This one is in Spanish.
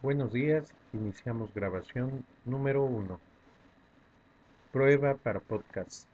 Buenos días, iniciamos grabación número 1. Prueba para podcast.